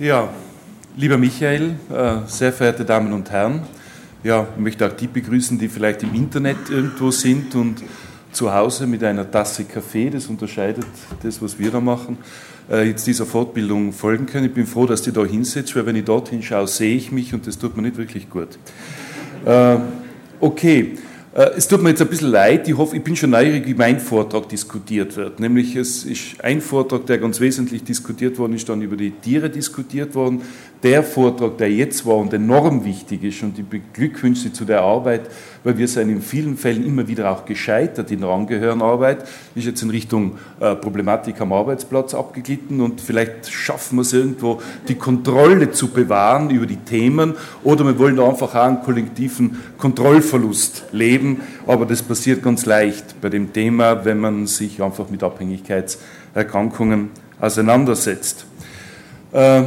Ja, lieber Michael, äh, sehr verehrte Damen und Herren, ja, ich möchte auch die begrüßen, die vielleicht im Internet irgendwo sind und zu Hause mit einer Tasse Kaffee, das unterscheidet das, was wir da machen, äh, jetzt dieser Fortbildung folgen können. Ich bin froh, dass die da hinsetzt, weil wenn ich dorthin schaue, sehe ich mich und das tut mir nicht wirklich gut. Äh, okay, es tut mir jetzt ein bisschen leid, ich hoffe, ich bin schon neugierig, wie mein Vortrag diskutiert wird. Nämlich es ist ein Vortrag, der ganz wesentlich diskutiert worden ist, dann über die Tiere diskutiert worden. Der Vortrag, der jetzt war und enorm wichtig ist und ich beglückwünsche Sie zu der Arbeit, weil wir sind in vielen Fällen immer wieder auch gescheitert in der Angehörenarbeit, ist jetzt in Richtung äh, Problematik am Arbeitsplatz abgeglitten und vielleicht schaffen wir es irgendwo, die Kontrolle zu bewahren über die Themen oder wir wollen einfach auch einen kollektiven Kontrollverlust leben, aber das passiert ganz leicht bei dem Thema, wenn man sich einfach mit Abhängigkeitserkrankungen auseinandersetzt. Äh,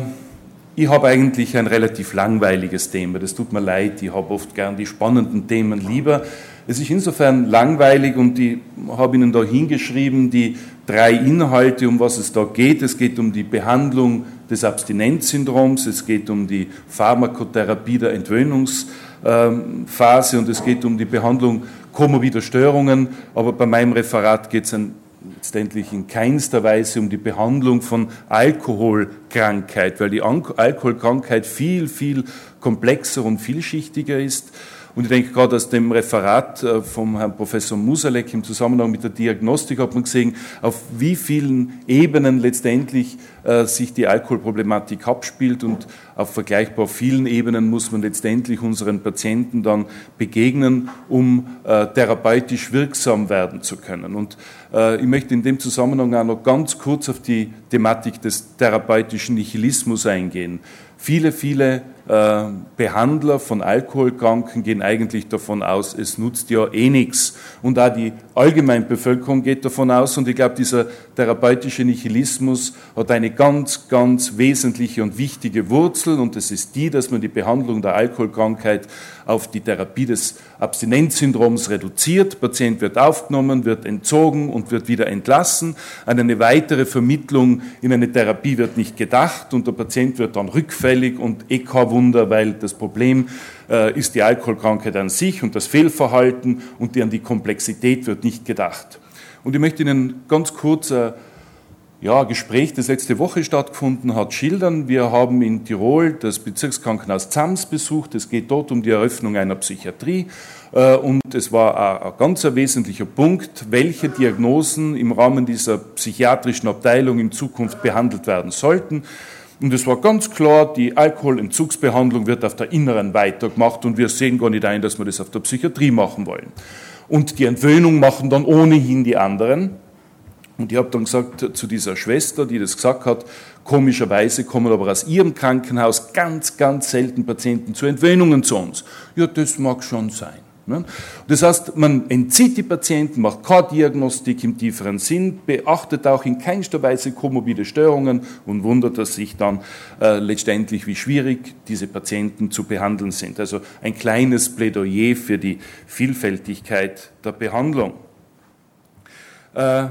ich habe eigentlich ein relativ langweiliges Thema. Das tut mir leid. Ich habe oft gern die spannenden Themen lieber. Es ist insofern langweilig und ich habe Ihnen da hingeschrieben, die drei Inhalte, um was es da geht. Es geht um die Behandlung des Abstinenzsyndroms, es geht um die Pharmakotherapie der Entwöhnungsphase und es geht um die Behandlung komorbider Störungen. Aber bei meinem Referat geht es ein letztendlich in keinster Weise um die Behandlung von Alkoholkrankheit, weil die Alkoholkrankheit viel, viel komplexer und vielschichtiger ist. Und ich denke gerade aus dem Referat äh, vom Herrn Professor Musalek im Zusammenhang mit der Diagnostik hat man gesehen, auf wie vielen Ebenen letztendlich äh, sich die Alkoholproblematik abspielt und auf vergleichbar vielen Ebenen muss man letztendlich unseren Patienten dann begegnen, um äh, therapeutisch wirksam werden zu können. Und ich möchte in dem Zusammenhang auch noch ganz kurz auf die Thematik des therapeutischen Nihilismus eingehen. Viele, viele Behandler von Alkoholkranken gehen eigentlich davon aus, es nutzt ja eh nichts. Und auch die Allgemeinbevölkerung geht davon aus. Und ich glaube, dieser therapeutische Nihilismus hat eine ganz, ganz wesentliche und wichtige Wurzel. Und das ist die, dass man die Behandlung der Alkoholkrankheit auf die Therapie des Abstinenzsyndroms reduziert. Patient wird aufgenommen, wird entzogen und wird wieder entlassen. An eine weitere Vermittlung in eine Therapie wird nicht gedacht und der Patient wird dann rückfällig und kein Wunder, weil das Problem äh, ist die Alkoholkrankheit an sich und das Fehlverhalten und an die Komplexität wird nicht gedacht. Und ich möchte Ihnen ganz kurz ein ja, Gespräch, das letzte Woche stattgefunden hat, schildern. Wir haben in Tirol das Bezirkskrankenhaus Zams besucht. Es geht dort um die Eröffnung einer Psychiatrie. Äh, und es war ein ganz wesentlicher Punkt, welche Diagnosen im Rahmen dieser psychiatrischen Abteilung in Zukunft behandelt werden sollten. Und es war ganz klar, die Alkoholentzugsbehandlung wird auf der Inneren weitergemacht und wir sehen gar nicht ein, dass wir das auf der Psychiatrie machen wollen. Und die Entwöhnung machen dann ohnehin die anderen. Und ich habe dann gesagt zu dieser Schwester, die das gesagt hat, komischerweise kommen aber aus ihrem Krankenhaus ganz, ganz selten Patienten zu Entwöhnungen zu uns. Ja, das mag schon sein. Ne? Das heißt, man entzieht die Patienten, macht keine Diagnostik im tieferen Sinn, beachtet auch in keinster Weise komorbide Störungen und wundert sich dann äh, letztendlich, wie schwierig diese Patienten zu behandeln sind. Also ein kleines Plädoyer für die Vielfältigkeit der Behandlung. Äh,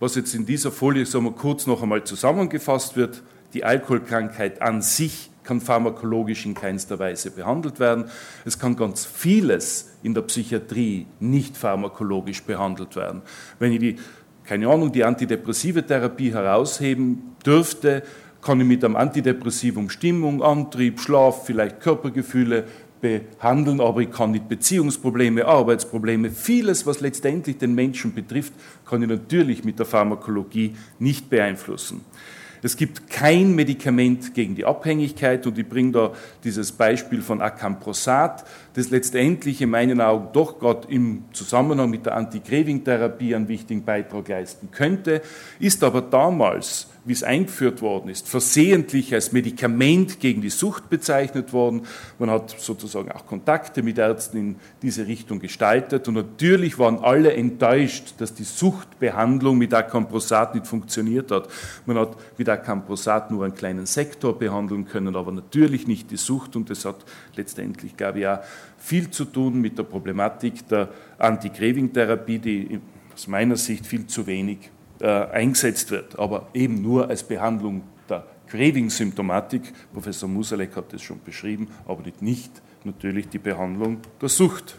was jetzt in dieser Folie sagen wir, kurz noch einmal zusammengefasst wird, die Alkoholkrankheit an sich kann pharmakologisch in keinster Weise behandelt werden. Es kann ganz vieles in der Psychiatrie nicht pharmakologisch behandelt werden. Wenn ich die, keine Ahnung, die antidepressive Therapie herausheben dürfte, kann ich mit einem Antidepressivum Stimmung, Antrieb, Schlaf, vielleicht Körpergefühle behandeln, aber ich kann nicht Beziehungsprobleme, Arbeitsprobleme, vieles, was letztendlich den Menschen betrifft, kann ich natürlich mit der Pharmakologie nicht beeinflussen. Es gibt kein Medikament gegen die Abhängigkeit und ich bringe da dieses Beispiel von Acamprosat, das letztendlich in meinen Augen doch gerade im Zusammenhang mit der Anti-Craving-Therapie einen wichtigen Beitrag leisten könnte, ist aber damals wie es eingeführt worden ist, versehentlich als Medikament gegen die Sucht bezeichnet worden. Man hat sozusagen auch Kontakte mit Ärzten in diese Richtung gestaltet und natürlich waren alle enttäuscht, dass die Suchtbehandlung mit Acamprosat nicht funktioniert hat. Man hat mit Acamprosat nur einen kleinen Sektor behandeln können, aber natürlich nicht die Sucht und das hat letztendlich, glaube ich, auch viel zu tun mit der Problematik der Anti-Craving-Therapie, die aus meiner Sicht viel zu wenig äh, eingesetzt wird, aber eben nur als Behandlung der Craving-Symptomatik. Professor Musalek hat das schon beschrieben, aber nicht natürlich die Behandlung der Sucht.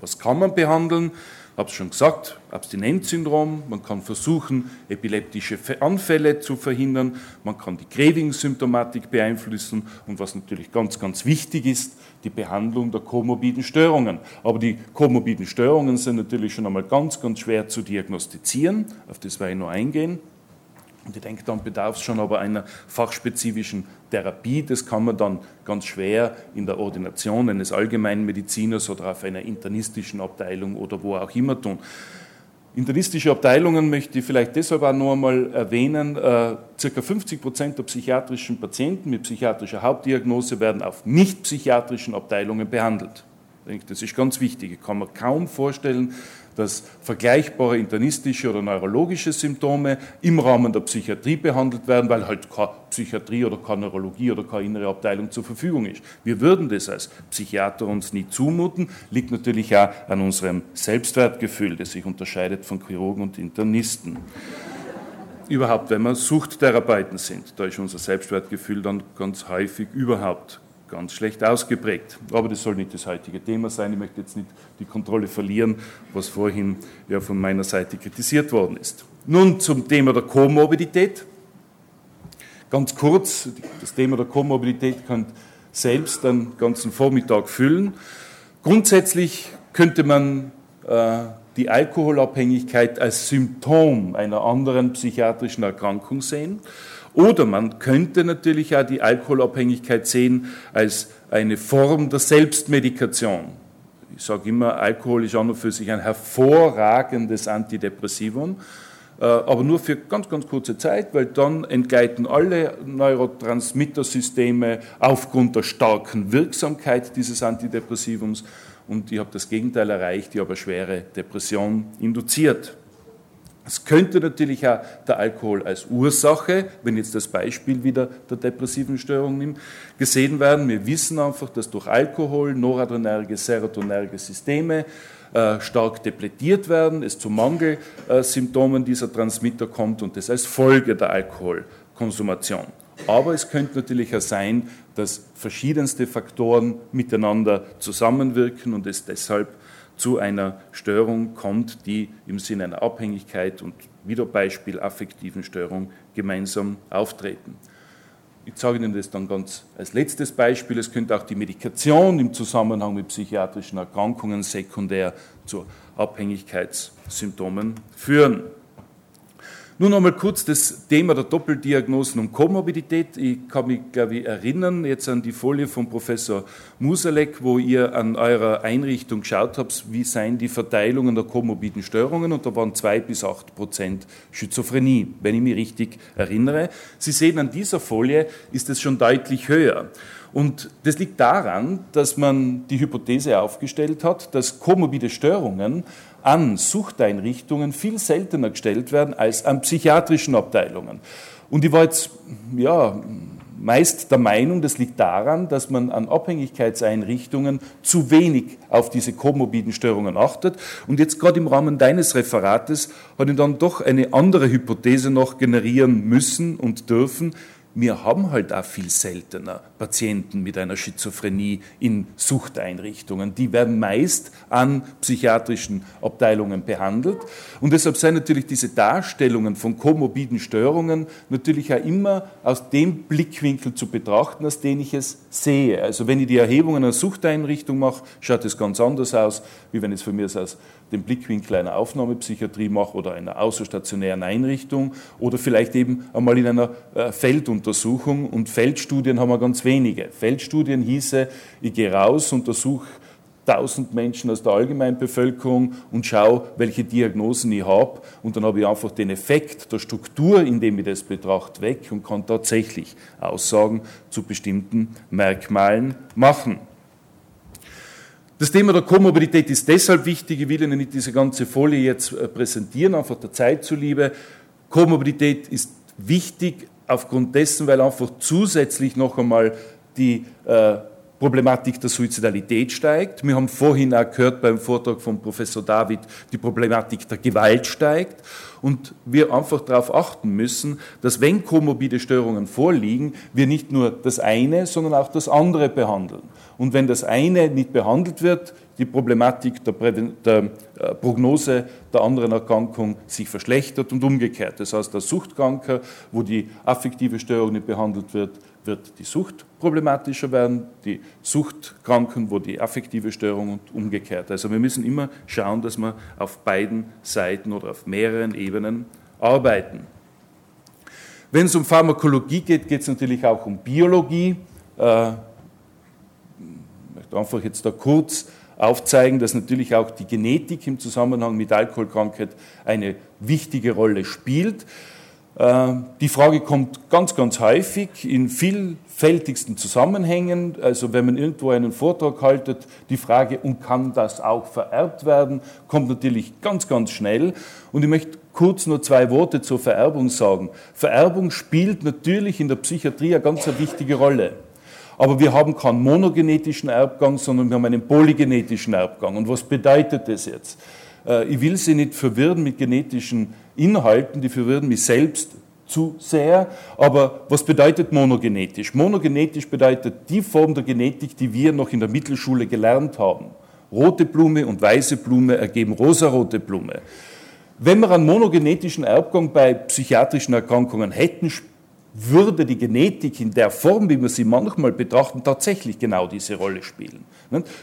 Was kann man behandeln? Habe es schon gesagt, Abstinenzsyndrom, man kann versuchen, epileptische Anfälle zu verhindern, man kann die Craving-Symptomatik beeinflussen und was natürlich ganz, ganz wichtig ist, die Behandlung der komorbiden Störungen. Aber die komorbiden Störungen sind natürlich schon einmal ganz, ganz schwer zu diagnostizieren, auf das werde ich noch eingehen. Und ich denke, dann bedarf es schon aber einer fachspezifischen Therapie. Das kann man dann ganz schwer in der Ordination eines Allgemeinmediziners oder auf einer internistischen Abteilung oder wo auch immer tun. Internistische Abteilungen möchte ich vielleicht deshalb auch noch einmal erwähnen. Äh, circa 50 Prozent der psychiatrischen Patienten mit psychiatrischer Hauptdiagnose werden auf nicht psychiatrischen Abteilungen behandelt. Ich denke, das ist ganz wichtig. Ich kann mir kaum vorstellen, dass vergleichbare internistische oder neurologische Symptome im Rahmen der Psychiatrie behandelt werden, weil halt keine Psychiatrie oder keine Neurologie oder keine innere Abteilung zur Verfügung ist. Wir würden das als Psychiater uns nie zumuten, liegt natürlich auch an unserem Selbstwertgefühl, das sich unterscheidet von Chirurgen und Internisten. Überhaupt, wenn wir Suchttherapeuten sind, da ist unser Selbstwertgefühl dann ganz häufig überhaupt ganz schlecht ausgeprägt. Aber das soll nicht das heutige Thema sein. Ich möchte jetzt nicht die Kontrolle verlieren, was vorhin ja von meiner Seite kritisiert worden ist. Nun zum Thema der Komorbidität. Ganz kurz, das Thema der Komorbidität kann selbst einen ganzen Vormittag füllen. Grundsätzlich könnte man äh, die Alkoholabhängigkeit als Symptom einer anderen psychiatrischen Erkrankung sehen. Oder man könnte natürlich auch die Alkoholabhängigkeit sehen als eine Form der Selbstmedikation. Ich sage immer, Alkohol ist an und für sich ein hervorragendes Antidepressivum, äh, aber nur für ganz, ganz kurze Zeit, weil dann entgleiten alle Neurotransmittersysteme aufgrund der starken Wirksamkeit dieses Antidepressivums und ich habe das Gegenteil erreicht, ich habe eine schwere Depression induziert. Es könnte natürlich auch der Alkohol als Ursache, wenn jetzt das Beispiel wieder der depressiven Störung nimmt, gesehen werden. Wir wissen einfach, dass durch Alkohol noradrenerge, serotonerge Systeme äh, stark depletiert werden, es zu Mangelsymptomen dieser Transmitter kommt und das als Folge der Alkoholkonsumation. Aber es könnte natürlich auch sein, dass verschiedenste Faktoren miteinander zusammenwirken und es deshalb zu einer Störung kommt, die im Sinne einer Abhängigkeit und wieder Beispiel affektiven Störung gemeinsam auftreten. Ich sage Ihnen das dann ganz als letztes Beispiel. Es könnte auch die Medikation im Zusammenhang mit psychiatrischen Erkrankungen sekundär zu Abhängigkeitssymptomen führen. Nun einmal kurz das Thema der Doppeldiagnosen und Komorbidität. Ich kann mich, glaube ich, erinnern jetzt an die Folie von Professor Musalek, wo ihr an eurer Einrichtung geschaut habt, wie seien die Verteilungen der komorbiden Störungen und da waren zwei bis acht Prozent Schizophrenie, wenn ich mich richtig erinnere. Sie sehen an dieser Folie ist es schon deutlich höher. Und das liegt daran, dass man die Hypothese aufgestellt hat, dass komorbide Störungen an Suchteinrichtungen viel seltener gestellt werden als an psychiatrischen Abteilungen. Und ich war jetzt, ja, meist der Meinung, das liegt daran, dass man an Abhängigkeitseinrichtungen zu wenig auf diese komorbiden Störungen achtet. Und jetzt gerade im Rahmen deines Referates habe ich dann doch eine andere Hypothese noch generieren müssen und dürfen, wir haben halt auch viel seltener Patienten mit einer Schizophrenie in Suchteinrichtungen. Die werden meist an psychiatrischen Abteilungen behandelt. Und deshalb sind natürlich diese Darstellungen von komorbiden Störungen natürlich auch immer aus dem Blickwinkel zu betrachten, aus dem ich es sehe. Also wenn ich die Erhebungen einer Suchteinrichtung mache, schaut es ganz anders aus, wie wenn es für mich aus dem Blickwinkel einer Aufnahmepsychiatrie mache oder einer außerstationären Einrichtung oder vielleicht eben einmal in einer äh, Felduntersuchung. Und Feldstudien haben wir ganz wenige. Feldstudien hieße, ich gehe raus, untersuche 1000 Menschen aus der Allgemeinbevölkerung und schaue, welche Diagnosen ich habe. Und dann habe ich einfach den Effekt der Struktur, indem ich das betrachte, weg und kann tatsächlich Aussagen zu bestimmten Merkmalen machen. Das Thema der Komorbidität ist deshalb wichtig, ich will Ihnen nicht diese ganze Folie jetzt äh, präsentieren, einfach der Zeit zuliebe. Komorbidität ist wichtig aufgrund dessen, weil einfach zusätzlich noch einmal die äh, Problematik der Suizidalität steigt. Wir haben vorhin auch gehört beim Vortrag von Professor David, die Problematik der Gewalt steigt. Und wir einfach darauf achten müssen, dass wenn komorbide Störungen vorliegen, wir nicht nur das eine, sondern auch das andere behandeln. Und wenn das eine nicht behandelt wird, die Problematik der, Präven der äh, Prognose der anderen Erkrankung sich verschlechtert und umgekehrt. Das heißt, der Suchtkranker, wo die affektive Störung nicht behandelt wird, wird die Sucht problematischer werden, die Suchtkranken, wo die affektive Störung und umgekehrt. Also wir müssen immer schauen, dass wir auf beiden Seiten oder auf mehreren Ebenen arbeiten. Wenn es um Pharmakologie geht, geht es natürlich auch um Biologie. Äh, ich möchte einfach jetzt da kurz aufzeigen, dass natürlich auch die Genetik im Zusammenhang mit Alkoholkrankheit eine wichtige Rolle spielt. Äh, die Frage kommt ganz, ganz häufig in vielfältigsten Zusammenhängen. Also wenn man irgendwo einen Vortrag haltet, die Frage, und kann das auch vererbt werden, kommt natürlich ganz, ganz schnell. Und ich möchte kurz nur zwei Worte zur Vererbung sagen. Vererbung spielt natürlich in der Psychiatrie eine ganz wichtige Rolle. Aber wir haben keinen monogenetischen Erbgang, sondern wir haben einen polygenetischen Erbgang. Und was bedeutet das jetzt? Äh, ich will Sie nicht verwirren mit genetischen Inhalten, die verwirren mich selbst zu sehr. Aber was bedeutet monogenetisch? Monogenetisch bedeutet die Form der Genetik, die wir noch in der Mittelschule gelernt haben. Rote Blume und weiße Blume ergeben rosarote Blume. Wenn wir einen monogenetischen Erbgang bei psychiatrischen Erkrankungen hätten, würde die Genetik in der Form, wie wir sie manchmal betrachten, tatsächlich genau diese Rolle spielen.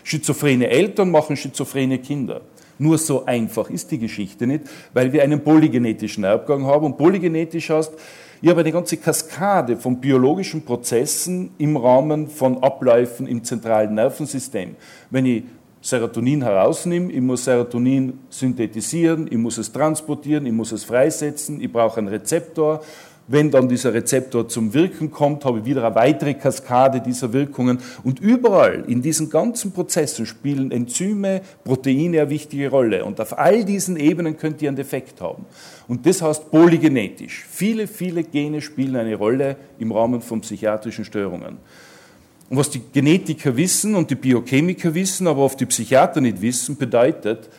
Schizophrene Eltern machen schizophrene Kinder. Nur so einfach ist die Geschichte nicht, weil wir einen polygenetischen Erbgang haben. Und polygenetisch heißt, ich habe eine ganze Kaskade von biologischen Prozessen im Rahmen von Abläufen im zentralen Nervensystem. Wenn ich Serotonin herausnehme, ich muss Serotonin synthetisieren, ich muss es transportieren, ich muss es freisetzen, ich brauche einen Rezeptor wenn dann dieser Rezeptor zum Wirken kommt, habe ich wieder eine weitere Kaskade dieser Wirkungen. Und überall in diesen ganzen Prozessen spielen Enzyme, Proteine eine wichtige Rolle. Und auf all diesen Ebenen könnt ihr einen Defekt haben. Und das heißt polygenetisch. Viele, viele Gene spielen eine Rolle im Rahmen von psychiatrischen Störungen. Und was die Genetiker wissen und die Biochemiker wissen, aber oft die Psychiater nicht wissen, bedeutet,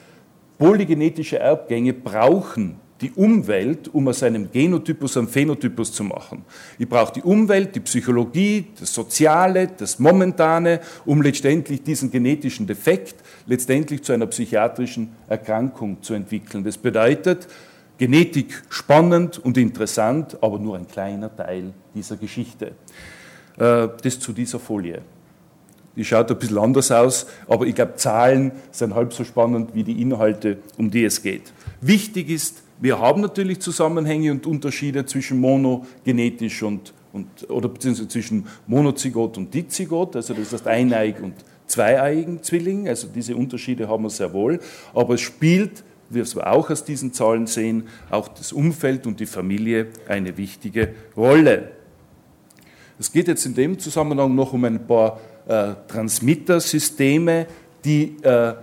polygenetische Erbgänge brauchen die Umwelt, um aus einem Genotypus einen Phänotypus zu machen. Ich brauche die Umwelt, die Psychologie, das Soziale, das Momentane, um letztendlich diesen genetischen Defekt letztendlich zu einer psychiatrischen Erkrankung zu entwickeln. Das bedeutet, Genetik spannend und interessant, aber nur ein kleiner Teil dieser Geschichte. Äh, das zu dieser Folie. Die schaut ein bisschen anders aus, aber ich glaube, Zahlen sind halb so spannend wie die Inhalte, um die es geht. Wichtig ist, wir haben natürlich Zusammenhänge und Unterschiede zwischen monogenetisch und, und oder beziehungsweise zwischen Monozygot und Dizygot, also das heißt eineig und zweieigen Zwilling, also diese Unterschiede haben wir sehr wohl, aber es spielt, wie wir auch aus diesen Zahlen sehen, auch das Umfeld und die Familie eine wichtige Rolle. Es geht jetzt in dem Zusammenhang noch um ein paar äh, Transmittersysteme, die äh,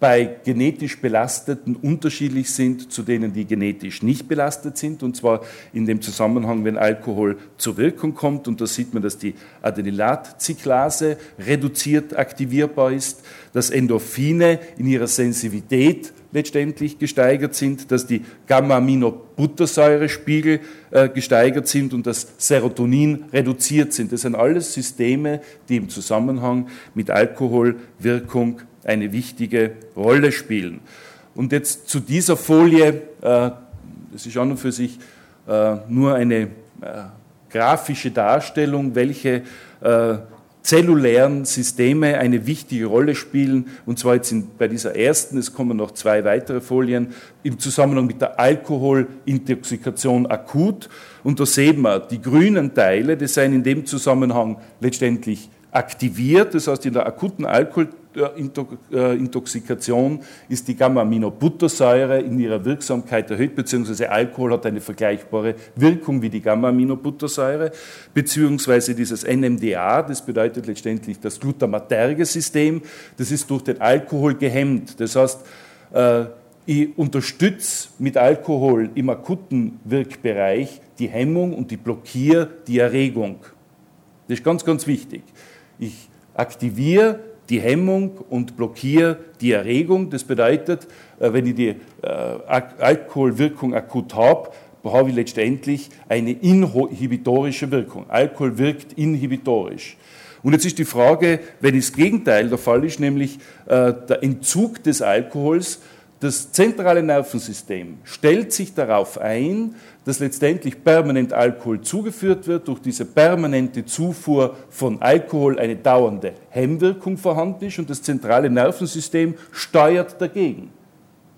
bei genetisch Belasteten unterschiedlich sind zu denen, die genetisch nicht belastet sind. Und zwar in dem Zusammenhang, wenn Alkohol zur Wirkung kommt. Und da sieht man, dass die Adenylatzyklase reduziert aktivierbar ist, dass Endorphine in ihrer Sensivität letztendlich gesteigert sind, dass die Gamma-Aminobuttersäurespiegel äh, gesteigert sind und dass Serotonin reduziert sind. Das sind alles Systeme, die im Zusammenhang mit Alkoholwirkung eine wichtige Rolle spielen. Und jetzt zu dieser Folie, äh, das ist an und für sich äh, nur eine äh, grafische Darstellung, welche zellulären Systeme eine wichtige Rolle spielen. Und zwar jetzt in, bei dieser ersten, es kommen noch zwei weitere Folien, im Zusammenhang mit der Alkoholintoxikation akut. Und da sehen wir, die grünen Teile, die sind in dem Zusammenhang letztendlich aktiviert. Das heißt, in der akuten Alkoholintoxikation ist die Gamma-Aminobuttersäure in ihrer Wirksamkeit erhöht, beziehungsweise Alkohol hat eine vergleichbare Wirkung wie die Gamma-Aminobuttersäure, beziehungsweise dieses NMDA, das bedeutet letztendlich das Glutamaterge-System, das ist durch den Alkohol gehemmt. Das heißt, äh, ich unterstütze mit Alkohol im akuten Wirkbereich die Hemmung und die blockiere die Erregung. Das ist ganz, ganz wichtig. Ich aktiviere die Hemmung und blockiere die Erregung. Das bedeutet, äh, wenn ich die Alkoholwirkung akut habe, habe ich letztendlich eine inhibitorische Wirkung. Alkohol wirkt inhibitorisch. Und jetzt ist die Frage, wenn das Gegenteil der Fall ist, nämlich äh, der Entzug des Alkohols, das zentrale Nervensystem stellt sich darauf ein, dass letztendlich permanent Alkohol zugeführt wird, durch diese permanente Zufuhr von Alkohol eine dauernde Hemmwirkung vorhanden ist und das zentrale Nervensystem steuert dagegen.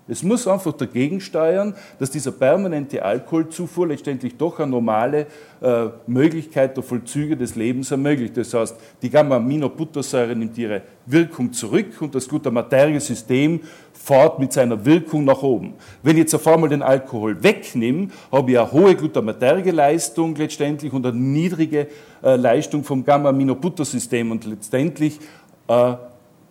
Es muss einfach dagegen steuern, dass dieser permanente Alkoholzufuhr letztendlich doch eine normale äh, Möglichkeit der Vollzüge des Lebens ermöglicht. Das heißt, die Gamma-Aminobuttersäure nimmt ihre Wirkung zurück und das Glutamaterge-System fährt mit seiner Wirkung nach oben. Wenn ich jetzt auf einmal den Alkohol wegnehme, habe ich eine hohe Glutamaterge-Leistung letztendlich und eine niedrige äh, Leistung vom Gamma-Aminobuttersystem und letztendlich äh,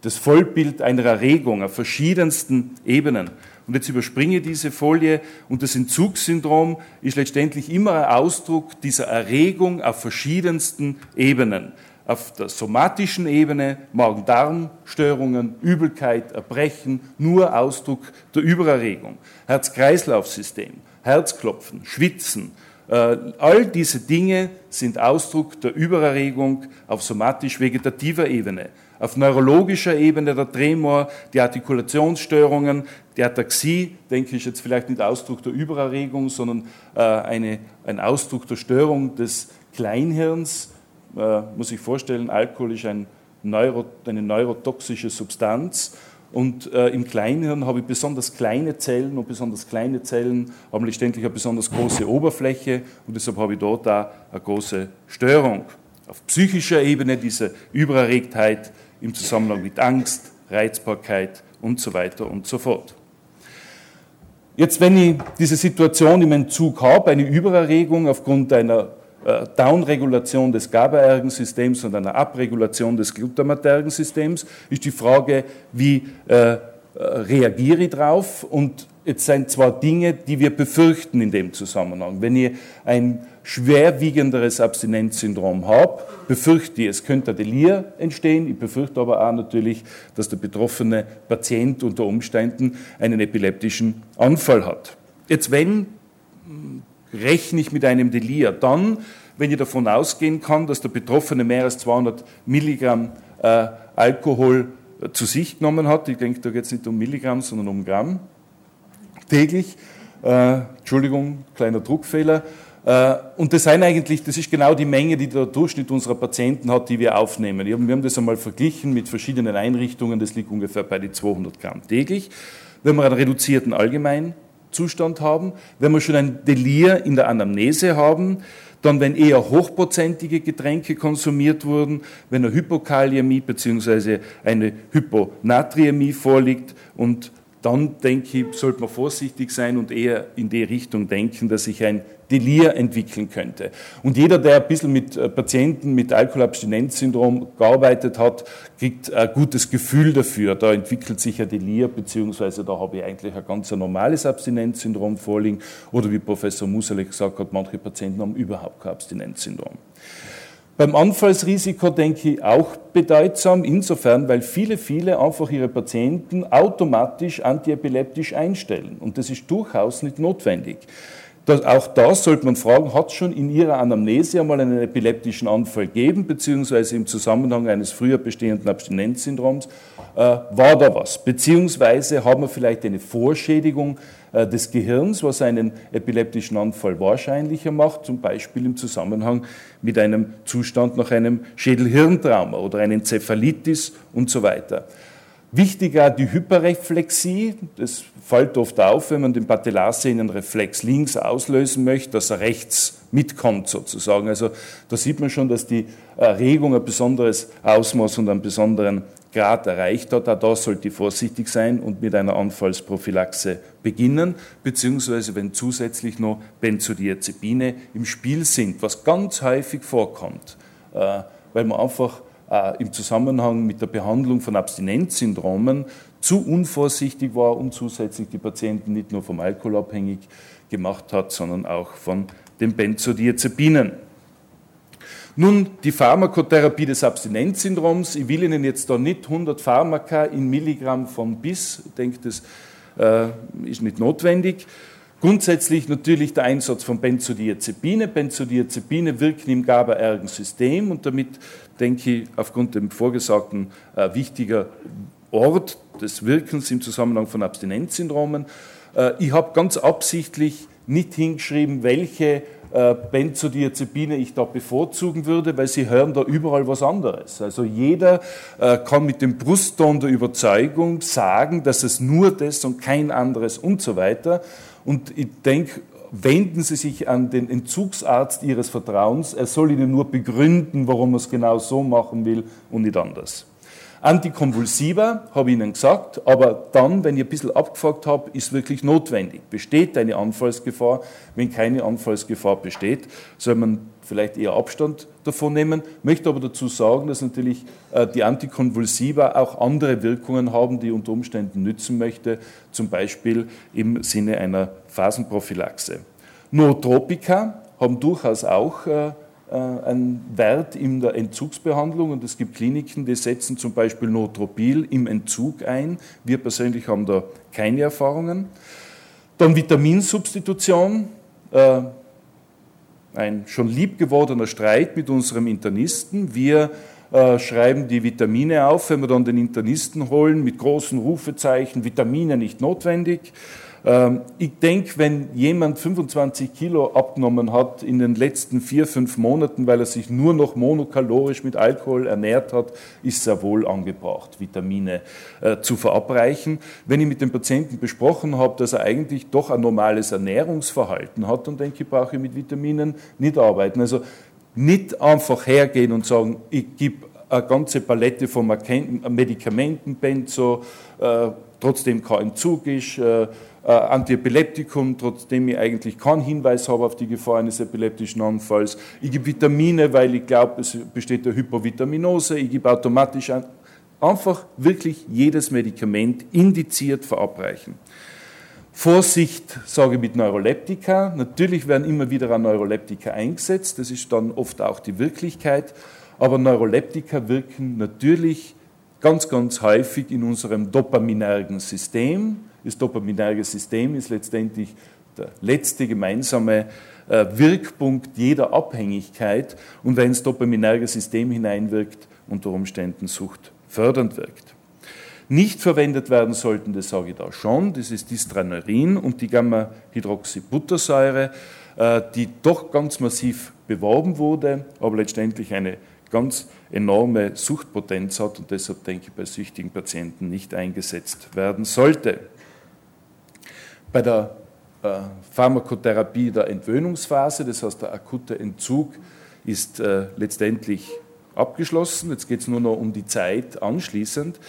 das Vollbild einer Erregung auf verschiedensten Ebenen. Und jetzt überspringe diese Folie und das Entzugssyndrom ist letztendlich immer ein Ausdruck dieser Erregung auf verschiedensten Ebenen. Auf der somatischen Ebene Magen-Darm-Störungen, Übelkeit, Erbrechen, nur Ausdruck der Übererregung. Herz-Kreislauf-System, Herzklopfen, Schwitzen, äh, all diese Dinge sind Ausdruck der Übererregung auf somatisch-vegetativer Ebene auf neurologischer Ebene der Tremor, die Artikulationsstörungen, die Ataxie, denke ich jetzt vielleicht nicht Ausdruck der Übererregung, sondern äh, eine, ein Ausdruck der Störung des Kleinhirns. Äh, muss ich vorstellen, Alkohol ist ein Neuro, eine neurotoxische Substanz. Und äh, im Kleinhirn habe ich besonders kleine Zellen und besonders kleine Zellen haben letztendlich eine besonders große Oberfläche und deshalb habe ich dort auch eine große Störung. Auf psychischer Ebene diese Übererregtheit im Zusammenhang mit Angst, Reizbarkeit und so weiter und so fort. Jetzt, wenn ich diese Situation im Entzug habe, eine Übererregung aufgrund einer Downregulation des GABA-Ergensystems und einer Abregulation des Glutamatergensystems, ist die Frage, wie äh, äh reagiere ich drauf? Und jetzt sind zwar Dinge, die wir befürchten in dem Zusammenhang. Wenn ich ein schwerwiegenderes Abstinenzsyndrom habe, befürchte ich, es könnte ein Delir entstehen. Ich befürchte aber auch natürlich, dass der betroffene Patient unter Umständen einen epileptischen Anfall hat. Jetzt, wenn rechne ich mit einem Delir, dann, wenn ich davon ausgehen kann, dass der Betroffene mehr als 200 Milligramm äh, Alkohol äh, zu sich genommen hat, ich denke, da geht es nicht um Milligramm, sondern um Gramm. Täglich, äh, Entschuldigung, kleiner Druckfehler, äh, und das sind eigentlich, das ist genau die Menge, die der Durchschnitt unserer Patienten hat, die wir aufnehmen. Wir haben das einmal verglichen mit verschiedenen Einrichtungen, das liegt ungefähr bei den 200 Gramm täglich. Wenn wir einen reduzierten Allgemeinzustand haben, wenn wir schon ein Delir in der Anamnese haben, dann wenn eher hochprozentige Getränke konsumiert wurden, wenn eine Hypokaliämie bzw. eine Hyponatriämie vorliegt und dann denke ich, sollte man vorsichtig sein und eher in die Richtung denken, dass sich ein Delir entwickeln könnte. Und jeder, der ein bisschen mit äh, Patienten mit Alkoholabstinenzsyndrom gearbeitet hat, kriegt ein gutes Gefühl dafür. Da entwickelt sich ein Delir, beziehungsweise da habe ich eigentlich ein ganz normales Abstinenzsyndrom vorliegen. Oder wie Professor Musele gesagt hat, manche Patienten haben überhaupt kein Abstinenzsyndrom. Beim Anfallsrisiko denke ich auch bedeutsam, insofern, weil viele, viele einfach ihre Patienten automatisch antiepileptisch einstellen. Und das ist durchaus nicht notwendig. Das, auch da sollte man fragen, hat es schon in Ihrer Anamnese einmal einen epileptischen Anfall gegeben, beziehungsweise im Zusammenhang eines früher bestehenden Abstinenzsyndroms, äh, war da was? Beziehungsweise haben wir vielleicht eine Vorschädigung äh, des Gehirns, was einen epileptischen Anfall wahrscheinlicher macht, zum Beispiel im Zusammenhang mit einem Zustand nach einem Schädelhirntrauma oder einer Enzephalitis und so weiter. Wichtiger die Hyperreflexie. Das fällt oft auf, wenn man den Patellarsehnenreflex links auslösen möchte, dass er rechts mitkommt sozusagen. Also da sieht man schon, dass die Erregung ein besonderes Ausmaß und einen besonderen Grad erreicht hat. Auch da sollte ich vorsichtig sein und mit einer Anfallsprophylaxe beginnen, beziehungsweise wenn zusätzlich noch Benzodiazepine im Spiel sind, was ganz häufig vorkommt, äh, weil man einfach äh, im Zusammenhang mit der Behandlung von Abstinenzsyndromen zu unvorsichtig war und zusätzlich die Patienten nicht nur vom Alkohol abhängig gemacht hat, sondern auch von den Benzodiazepinen. Nun, die Pharmakotherapie des Abstinenzsyndroms. Ich will Ihnen jetzt da nicht 100 Pharmaka in Milligramm von bis, ich denke, das äh, ist nicht notwendig. Grundsätzlich natürlich der Einsatz von Benzodiazepine. Benzodiazepine wirken im GABAergen System und damit, denke ich, aufgrund dem vorgesagten äh, wichtiger Ort des Wirkens im Zusammenhang von Abstinenzsyndromen. Äh, ich habe ganz absichtlich nicht hingeschrieben, welche äh, Benzodiazepine ich da bevorzugen würde, weil Sie hören da überall was anderes. Also jeder äh, kann mit dem Brustton der Überzeugung sagen, dass es nur das und kein anderes und so weiter. Und ich denke, wenden Sie sich an den Entzugsarzt Ihres Vertrauens. Er soll Ihnen nur begründen, warum er es genau so machen will und nicht anders. Antikonvulsiva, habe ich Ihnen gesagt, aber dann, wenn ich ein bisschen abgefragt habe, ist wirklich notwendig. Besteht eine Anfallsgefahr? Wenn keine Anfallsgefahr besteht, soll man vielleicht eher Abstand davon nehmen. Möchte aber dazu sagen, dass natürlich äh, die Antikonvulsiva auch andere Wirkungen haben, die ich unter Umständen nützen möchte, zum Beispiel im Sinne einer Phasenprophylaxe. Nootropika haben durchaus auch äh, ein Wert in der Entzugsbehandlung und es gibt Kliniken, die setzen zum Beispiel Notropil im Entzug ein. Wir persönlich haben da keine Erfahrungen. Dann Vitaminsubstitution, äh, ein schon liebgewordener Streit mit unserem Internisten. Wir äh, schreiben die Vitamine auf, wenn wir dann den Internisten holen mit großen Rufezeichen, Vitamine nicht notwendig. Ähm, ich denke, wenn jemand 25 Kilo abgenommen hat in den letzten vier, fünf Monaten, weil er sich nur noch monokalorisch mit Alkohol ernährt hat, ist sehr wohl angebracht, Vitamine äh, zu verabreichen. Wenn ich mit dem Patienten besprochen habe, dass er eigentlich doch ein normales Ernährungsverhalten hat, dann denke ich, brauche ich mit Vitaminen nicht arbeiten. Also nicht einfach hergehen und sagen, ich gebe eine ganze Palette von Medikamenten, Benzo, äh, trotzdem kein Entzug ist, äh, äh, Antiepileptikum, trotzdem ich eigentlich keinen Hinweis habe auf die Gefahr eines epileptischen Anfalls. Ich gebe Vitamine, weil ich glaube, es besteht eine Hypovitaminose. Ich gebe automatisch ein, einfach wirklich jedes Medikament indiziert verabreichen. Vorsicht, sage ich mit Neuroleptika. Natürlich werden immer wieder Neuroleptika eingesetzt, das ist dann oft auch die Wirklichkeit, aber Neuroleptika wirken natürlich ganz, ganz häufig in unserem dopaminergen System. Das dopaminerge System ist letztendlich der letzte gemeinsame äh, Wirkpunkt jeder Abhängigkeit und wenn das dopaminerge System hineinwirkt, unter Umständen suchtfördernd wirkt. Nicht verwendet werden sollten, das sage ich da schon, das ist Distraneurin und die Gamma-Hydroxybuttersäure, äh, die doch ganz massiv beworben wurde, aber letztendlich eine ganz enorme Suchtpotenz hat und deshalb denke ich bei süchtigen Patienten nicht eingesetzt werden sollte. Bei der äh, Pharmakotherapie der Entwöhnungsphase, das heißt der akute Entzug, ist äh, letztendlich abgeschlossen. Jetzt geht es nur noch um die Zeit anschließend.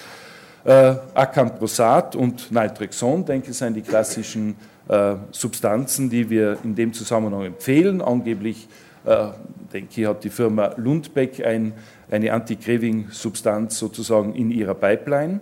Äh, Acamprosat und Naltrexon, denke ich, sind die klassischen äh, Substanzen, die wir in dem Zusammenhang empfehlen. Angeblich äh, denke ich, hat die Firma Lundbeck ein, eine Anti-Craving-Substanz sozusagen in ihrer Pipeline.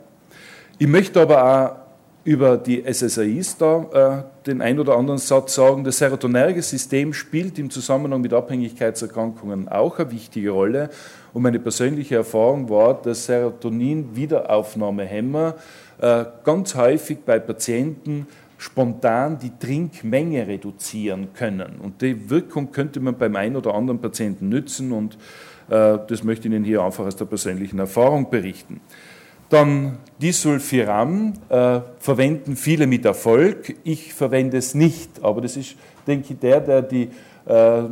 Ich möchte aber auch über die SSRIs da äh, den ein oder anderen Satz sagen. Das serotonerge System spielt im Zusammenhang mit Abhängigkeitserkrankungen auch eine wichtige Rolle. Und meine persönliche Erfahrung war, dass Serotonin-Wiederaufnahmehämmer äh, ganz häufig bei Patienten spontan die Trinkmenge reduzieren können. Und die Wirkung könnte man beim einen oder anderen Patienten nützen und äh, das möchte ich Ihnen hier einfach aus der persönlichen Erfahrung berichten. Dann Disulfiram äh, verwenden viele mit Erfolg. Ich verwende es nicht, aber das ist, denke ich, der, der die äh,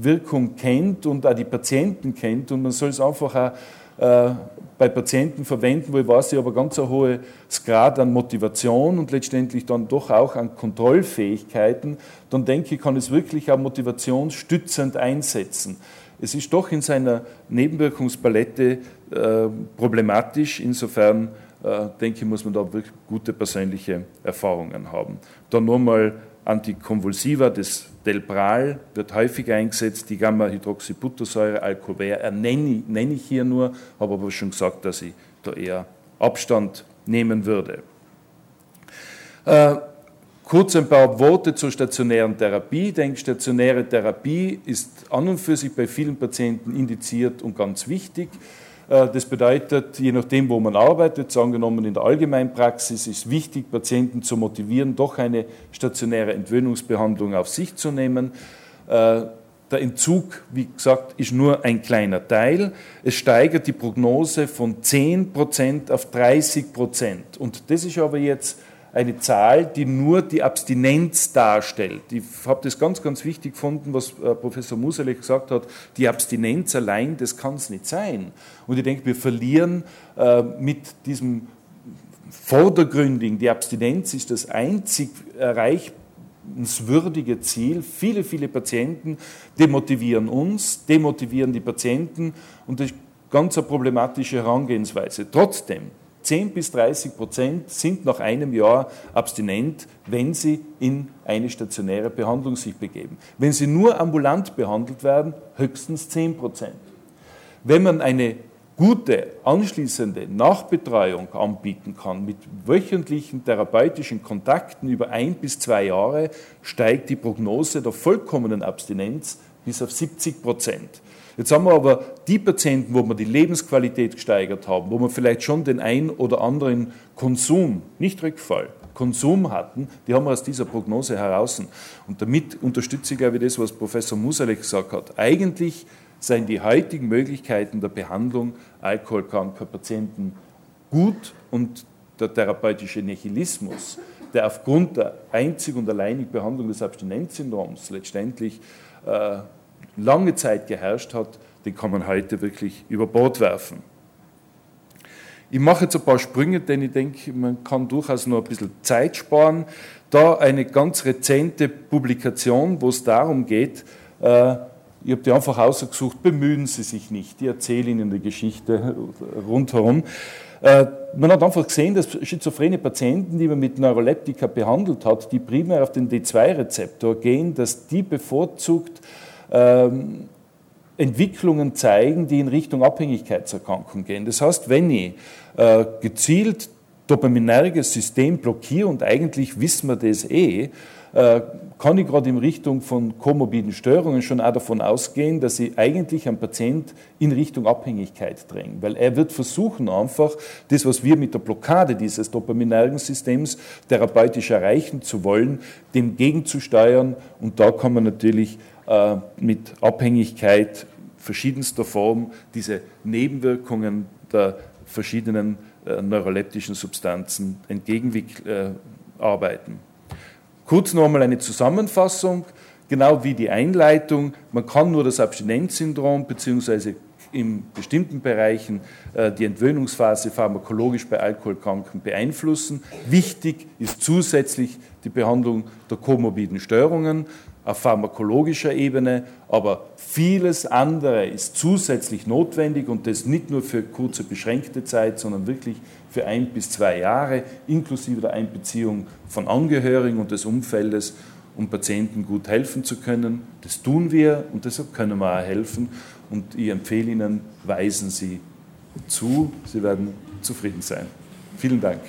Wirkung kennt und auch die Patienten kennt und man soll es einfach auch äh, bei Patienten verwenden, wo ich weiß, ich habe ein ganz hohes Grad an Motivation und letztendlich dann doch auch an Kontrollfähigkeiten, dann denke ich, kann es wirklich auch motivationsstützend einsetzen. Es ist doch in seiner Nebenwirkungspalette äh, problematisch, insofern äh, denke ich, muss man da wirklich gute persönliche Erfahrungen haben. Dann nochmal Antikonvulsiva, das Delpral wird häufig eingesetzt, die Gamma-Hydroxybuttersäure, Alcover nenne, nenne ich hier nur, habe aber schon gesagt, dass ich da eher Abstand nehmen würde. Äh, Kurz ein paar Worte zur stationären Therapie. Ich denke, stationäre Therapie ist an und für sich bei vielen Patienten indiziert und ganz wichtig. Äh, das bedeutet, je nachdem, wo man arbeitet, angenommen in der Allgemeinpraxis, ist wichtig, Patienten zu motivieren, doch eine stationäre Entwöhnungsbehandlung auf sich zu nehmen. Äh, der Entzug, wie gesagt, ist nur ein kleiner Teil. Es steigert die Prognose von 10% auf 30%. Und das ist aber jetzt eine Zahl, die nur die Abstinenz darstellt. Ich habe das ganz, ganz wichtig gefunden, was äh, Professor Musalek gesagt hat. Die Abstinenz allein, das kann es nicht sein. Und ich denke, wir verlieren äh, mit diesem vordergründigen, die Abstinenz ist das einzig erreichenswürdige Ziel. Viele, viele Patienten demotivieren uns, demotivieren die Patienten und das ist ganz eine problematische Herangehensweise. Trotzdem, 10 bis 30 Prozent sind nach einem Jahr abstinent, wenn sie in eine stationäre Behandlung sich begeben. Wenn sie nur ambulant behandelt werden, höchstens 10 Prozent. Wenn man eine gute anschließende Nachbetreuung anbieten kann mit wöchentlichen therapeutischen Kontakten über ein bis zwei Jahre, steigt die Prognose der vollkommenen Abstinenz bis auf 70 Prozent. Jetzt haben wir aber die Patienten, wo wir die Lebensqualität gesteigert haben, wo wir vielleicht schon den ein oder anderen Konsum, nicht Rückfall, Konsum hatten, die haben wir aus dieser Prognose heraus. Und damit unterstütze ich, glaube ich, das, was Professor Musalek gesagt hat. Eigentlich seien die heutigen Möglichkeiten der Behandlung alkoholkranker Patienten gut und der therapeutische Nihilismus, der aufgrund der einzig und alleinigen Behandlung des Abstinenzsyndroms letztendlich äh, lange Zeit geherrscht hat, den kann man heute wirklich über Bord werfen. Ich mache jetzt ein paar Sprünge, denn ich denke, man kann durchaus noch ein bisschen Zeit sparen. Da eine ganz rezente Publikation, wo es darum geht, äh, ich habe die einfach ausgesucht, bemühen Sie sich nicht, ich erzähle Ihnen die Geschichte rundherum. Äh, man hat einfach gesehen, dass schizophrene Patienten, die man mit Neuroleptika behandelt hat, die primär auf den D2-Rezeptor gehen, dass die bevorzugt ähm, Entwicklungen zeigen, die in Richtung Abhängigkeitserkrankung gehen. Das heißt, wenn ich äh, gezielt dopaminerges System blockiere, und eigentlich wissen wir das eh, äh, kann ich gerade in Richtung von komorbiden Störungen schon auch davon ausgehen, dass ich eigentlich einen Patient in Richtung Abhängigkeit dränge. Weil er wird versuchen einfach, das, was wir mit der Blockade dieses dopaminergen Systems therapeutisch erreichen zu wollen, dem gegenzusteuern. Und da kann man natürlich äh, mit Abhängigkeit verschiedenster Form diese Nebenwirkungen der verschiedenen äh, neuroleptischen Substanzen entgegenarbeiten. Kurz nochmal eine Zusammenfassung, genau wie die Einleitung. Man kann nur das Abstinenzsyndrom bzw. in bestimmten Bereichen äh, die Entwöhnungsphase pharmakologisch bei Alkoholkranken beeinflussen. Wichtig ist zusätzlich die Behandlung der komorbiden Störungen auf pharmakologischer Ebene, aber vieles andere ist zusätzlich notwendig und das nicht nur für kurze beschränkte Zeit, sondern wirklich für ein bis zwei Jahre, inklusive der Einbeziehung von Angehörigen und des Umfeldes, um Patienten gut helfen zu können. Das tun wir und deshalb können wir auch helfen und ich empfehle Ihnen, weisen Sie zu, Sie werden zufrieden sein. Vielen Dank.